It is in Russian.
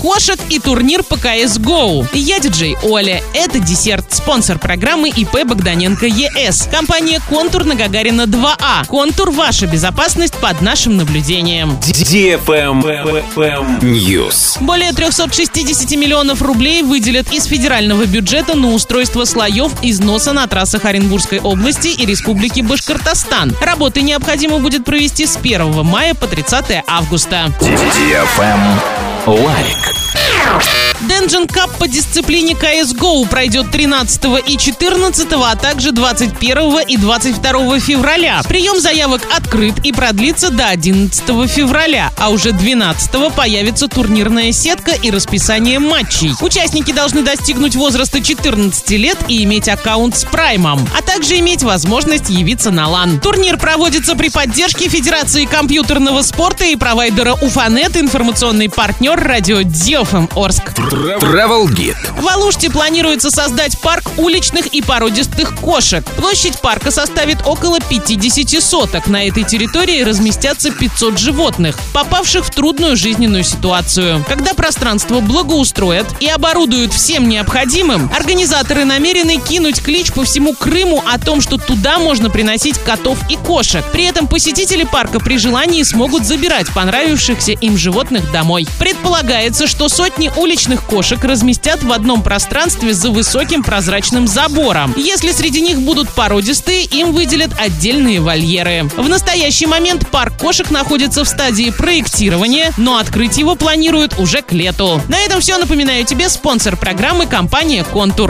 кошек и турнир по CSGO. Я диджей Оля. Это десерт. Спонсор программы ИП Богданенко ЕС. Компания «Контур» на Гагарина 2А. «Контур» — ваша безопасность под нашим наблюдением. News. Более 360 миллионов рублей выделят из федерального бюджета на устройство слоев износа на трассах Оренбургской области и Республики Башкортостан. Работы необходимо будет провести с 1 мая по 30 августа. Лайк. Денджин Кап по дисциплине CSGO пройдет 13 и 14, а также 21 и 22 февраля. Прием заявок открыт и продлится до 11 февраля, а уже 12 появится турнирная сетка и расписание матчей. Участники должны достигнуть возраста 14 лет и иметь аккаунт с Праймом, а также иметь возможность явиться на лан. Турнир проводится при поддержке Федерации компьютерного спорта и провайдера Уфанет, информационный партнер радио Диофм Орск. Travel Guide. В Алуште планируется создать парк уличных и породистых кошек. Площадь парка составит около 50 соток. На этой территории разместятся 500 животных, попавших в трудную жизненную ситуацию. Когда пространство благоустроят и оборудуют всем необходимым, организаторы намерены кинуть клич по всему Крыму о том, что туда можно приносить котов и кошек. При этом посетители парка при желании смогут забирать понравившихся им животных домой. Предполагается, что сотни уличных кошек разместят в одном пространстве за высоким прозрачным забором. Если среди них будут породистые, им выделят отдельные вольеры. В настоящий момент парк кошек находится в стадии проектирования, но открыть его планируют уже к лету. На этом все. Напоминаю тебе спонсор программы компания «Контур».